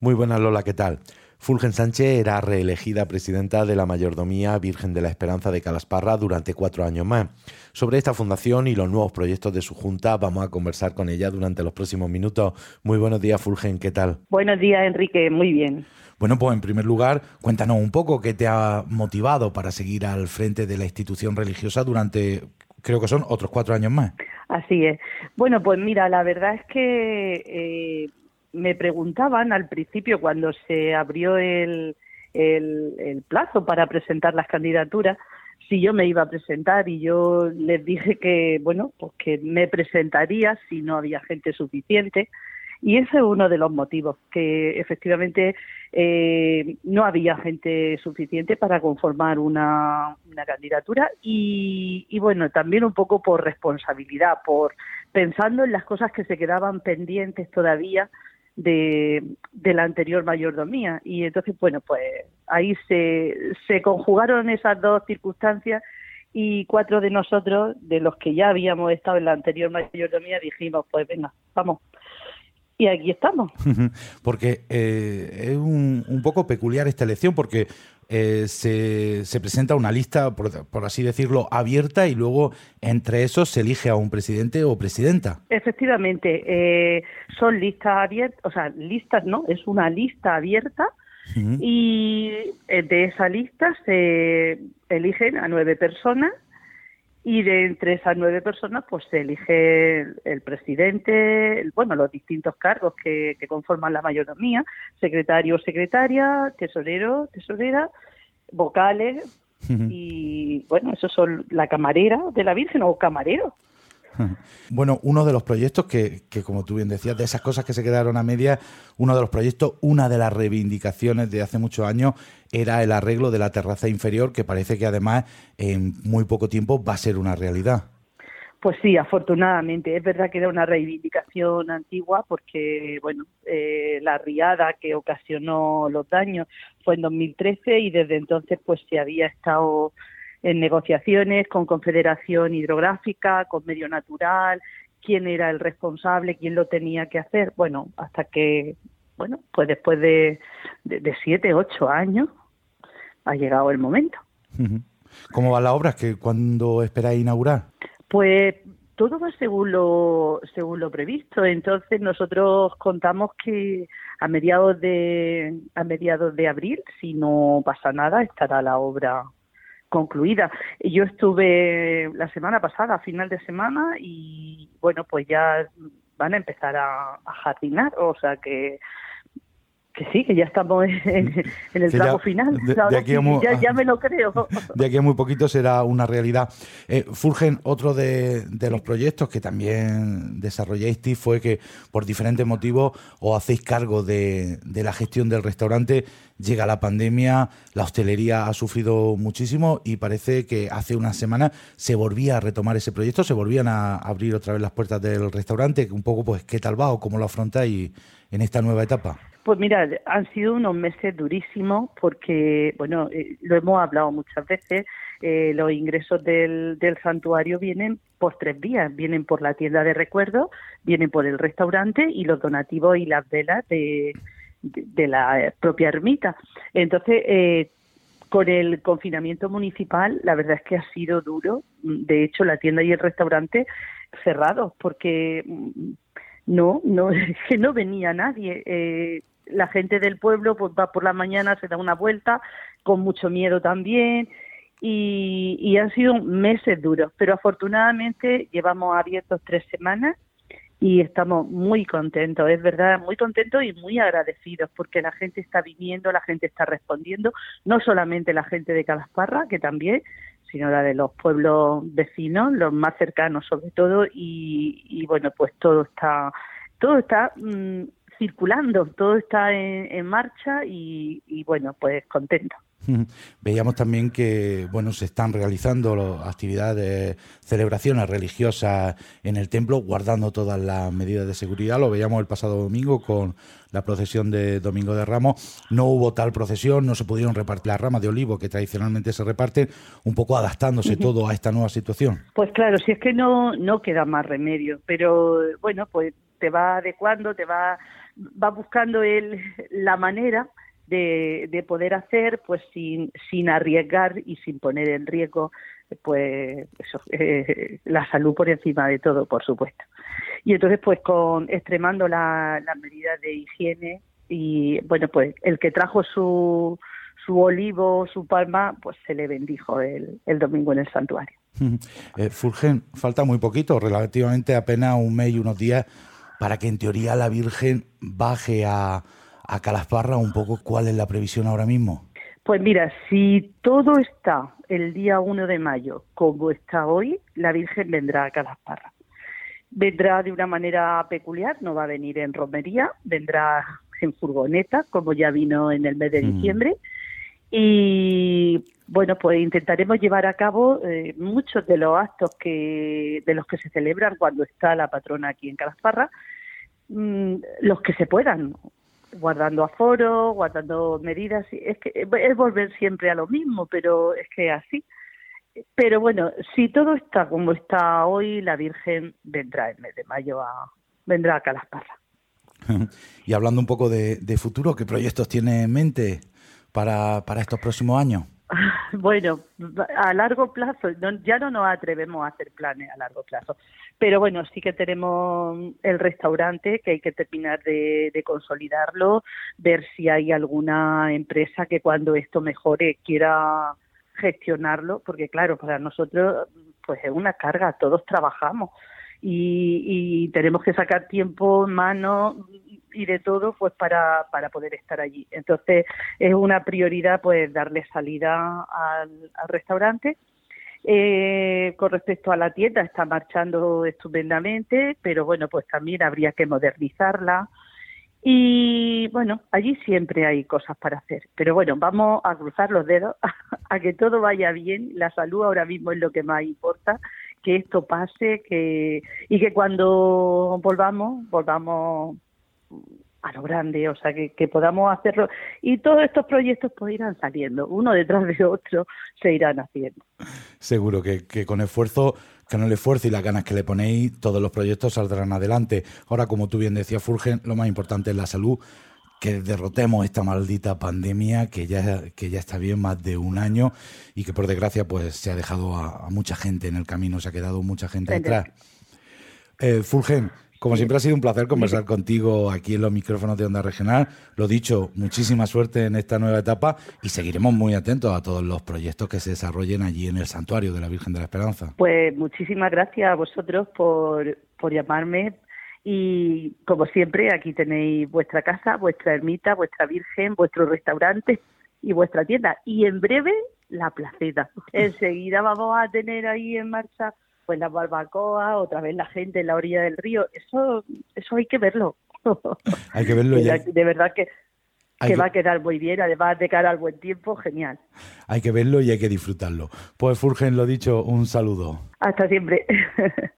Muy buenas, Lola, ¿qué tal? Fulgen Sánchez era reelegida presidenta de la Mayordomía Virgen de la Esperanza de Calasparra durante cuatro años más. Sobre esta fundación y los nuevos proyectos de su junta vamos a conversar con ella durante los próximos minutos. Muy buenos días, Fulgen, ¿qué tal? Buenos días, Enrique, muy bien. Bueno, pues en primer lugar, cuéntanos un poco qué te ha motivado para seguir al frente de la institución religiosa durante, creo que son otros cuatro años más. Así es. Bueno, pues mira, la verdad es que eh, me preguntaban al principio cuando se abrió el, el, plazo para presentar las candidaturas si yo me iba a presentar y yo les dije que bueno pues que me presentaría si no había gente suficiente. Y ese es uno de los motivos que efectivamente eh, no había gente suficiente para conformar una, una candidatura. Y, y bueno también un poco por responsabilidad por pensando en las cosas que se quedaban pendientes todavía de, de, la anterior mayordomía. Y entonces, bueno, pues ahí se, se conjugaron esas dos circunstancias y cuatro de nosotros, de los que ya habíamos estado en la anterior mayordomía, dijimos, pues venga, vamos. Y aquí estamos. porque eh, es un, un poco peculiar esta elección, porque eh, se, se, presenta una lista, por, así decirlo, abierta y luego entre esos se elige a un presidente o presidenta. Efectivamente, eh, son listas abiertas, o sea, listas no, es una lista abierta y eh, de esa lista se eligen a nueve personas y de entre esas nueve personas pues se elige el, presidente, bueno, los distintos cargos que, conforman la mayoría, secretario o secretaria, tesorero, tesorera, vocales y bueno, esos son la camarera de la Virgen o camarero. Bueno, uno de los proyectos que, que, como tú bien decías, de esas cosas que se quedaron a media, uno de los proyectos, una de las reivindicaciones de hace muchos años era el arreglo de la terraza inferior, que parece que además en muy poco tiempo va a ser una realidad. Pues sí, afortunadamente. Es verdad que era una reivindicación antigua porque, bueno, eh, la riada que ocasionó los daños fue en 2013 y desde entonces pues se había estado en negociaciones con Confederación Hidrográfica, con Medio Natural, quién era el responsable, quién lo tenía que hacer. Bueno, hasta que, bueno, pues después de, de, siete, ocho años ha llegado el momento. ¿Cómo va la obra? ¿Que ¿Cuándo esperáis inaugurar? Pues todo va según lo, según lo previsto. Entonces nosotros contamos que a mediados de a mediados de abril, si no pasa nada, estará la obra concluida. Yo estuve la semana pasada, final de semana, y bueno, pues ya van a empezar a, a jardinar, o sea que que sí, que ya estamos en, el tramo final. ya, me lo creo. De aquí a muy poquito será una realidad. Eh, Fulgen, otro de, los proyectos que también desarrolláis fue que por diferentes motivos os hacéis cargo de, la gestión del restaurante. Llega la pandemia, la hostelería ha sufrido muchísimo y parece que hace una semana se volvía a retomar ese proyecto, se volvían a abrir otra vez las puertas del restaurante. Un poco, pues, ¿qué tal va o cómo lo afrontáis en esta nueva etapa? Pues mira, han sido unos meses durísimos porque, bueno, eh, lo hemos hablado muchas veces, eh, los ingresos del, del santuario vienen por tres vías, vienen por la tienda de recuerdos, vienen por el restaurante y los donativos y las velas de, de, la propia ermita. Entonces, eh, con el confinamiento municipal, la verdad es que ha sido duro. De hecho, la tienda y el restaurante cerrados porque mm, no, no, que no venía nadie. Eh, la gente del pueblo pues va por la mañana, se da una vuelta, con mucho miedo también, y, han sido meses duros, pero afortunadamente llevamos abiertos tres semanas y estamos muy contentos, es verdad, muy contentos y muy agradecidos porque la gente está viniendo, la gente está respondiendo, no solamente la gente de Calasparra, que también, sino la de los pueblos vecinos, los más cercanos sobre todo, y, bueno, pues todo está, todo está mm, circulando, todo está en, marcha y, bueno, pues contento. Veíamos también que bueno se están realizando actividades, celebraciones religiosas en el templo, guardando todas las medidas de seguridad. Lo veíamos el pasado domingo con la procesión de Domingo de Ramos. No hubo tal procesión, no se pudieron repartir las ramas de olivo que tradicionalmente se reparten, un poco adaptándose todo a esta nueva situación. Pues claro, si es que no, no queda más remedio, pero bueno, pues te va adecuando, te va va buscando el, la manera de, de, poder hacer pues sin, sin arriesgar y sin poner en riesgo pues eh, la salud por encima de todo, por supuesto. Y entonces pues con extremando las medidas de higiene y bueno pues el que trajo su su olivo, su palma, pues se le bendijo el, el domingo en el santuario. Eh, Fulgen, falta muy poquito, relativamente apenas un mes y unos días para que en teoría la Virgen baje a, a Calasparra un poco. ¿Cuál es la previsión ahora mismo? Pues mira, si todo está el día 1 de mayo como está hoy, la Virgen vendrá a Calasparra. Vendrá de una manera peculiar, no va a venir en romería, vendrá en furgoneta, como ya vino en el mes de diciembre. Y bueno, pues intentaremos llevar a cabo eh, muchos de los actos que de los que se celebran cuando está la patrona aquí en Calasparra, mmm, los que se puedan, guardando aforo, guardando medidas. Es que es volver siempre a lo mismo, pero es que así. Pero bueno, si todo está como está hoy, la Virgen vendrá el mes de mayo a vendrá a Calasparra. y hablando un poco de, de futuro, ¿qué proyectos tiene en mente? para, para estos próximos años? Bueno, a largo plazo, ya no nos atrevemos a hacer planes a largo plazo, pero bueno, sí que tenemos el restaurante que hay que terminar de, de, consolidarlo, ver si hay alguna empresa que cuando esto mejore quiera gestionarlo, porque claro, para nosotros pues es una carga, todos trabajamos y, y tenemos que sacar tiempo, mano y de todo pues para, para poder estar allí. Entonces es una prioridad pues darle salida al, restaurante. Eh, con respecto a la tienda está marchando estupendamente, pero bueno pues también habría que modernizarla. Y bueno, allí siempre hay cosas para hacer. Pero bueno, vamos a cruzar los dedos a que todo vaya bien. La salud ahora mismo es lo que más importa que esto pase que y que cuando volvamos volvamos a lo grande, o sea, que, que, podamos hacerlo. Y todos estos proyectos pues irán saliendo, uno detrás de otro se irán haciendo. Seguro que, que con esfuerzo, con el esfuerzo y las ganas que le ponéis, todos los proyectos saldrán adelante. Ahora, como tú bien decías, Furgen, lo más importante es la salud, que derrotemos esta maldita pandemia que ya, que ya está bien más de un año y que por desgracia pues se ha dejado a, a mucha gente en el camino, se ha quedado mucha gente detrás. Eh, Fulgen, como siempre ha sido un placer conversar contigo aquí en los micrófonos de Onda Regional. Lo dicho, muchísima suerte en esta nueva etapa y seguiremos muy atentos a todos los proyectos que se desarrollen allí en el santuario de la Virgen de la Esperanza. Pues muchísimas gracias a vosotros por, por llamarme y como siempre aquí tenéis vuestra casa, vuestra ermita, vuestra Virgen, vuestro restaurante y vuestra tienda. Y en breve la placeta. Enseguida vamos a tener ahí en marcha pues las barbacoas, otra vez la gente en la orilla del río, eso, eso hay que verlo. Hay que verlo ya. De verdad que, que, que, va a quedar muy bien, además de cara al buen tiempo, genial. Hay que verlo y hay que disfrutarlo. Pues Furgen, lo dicho, un saludo. Hasta siempre.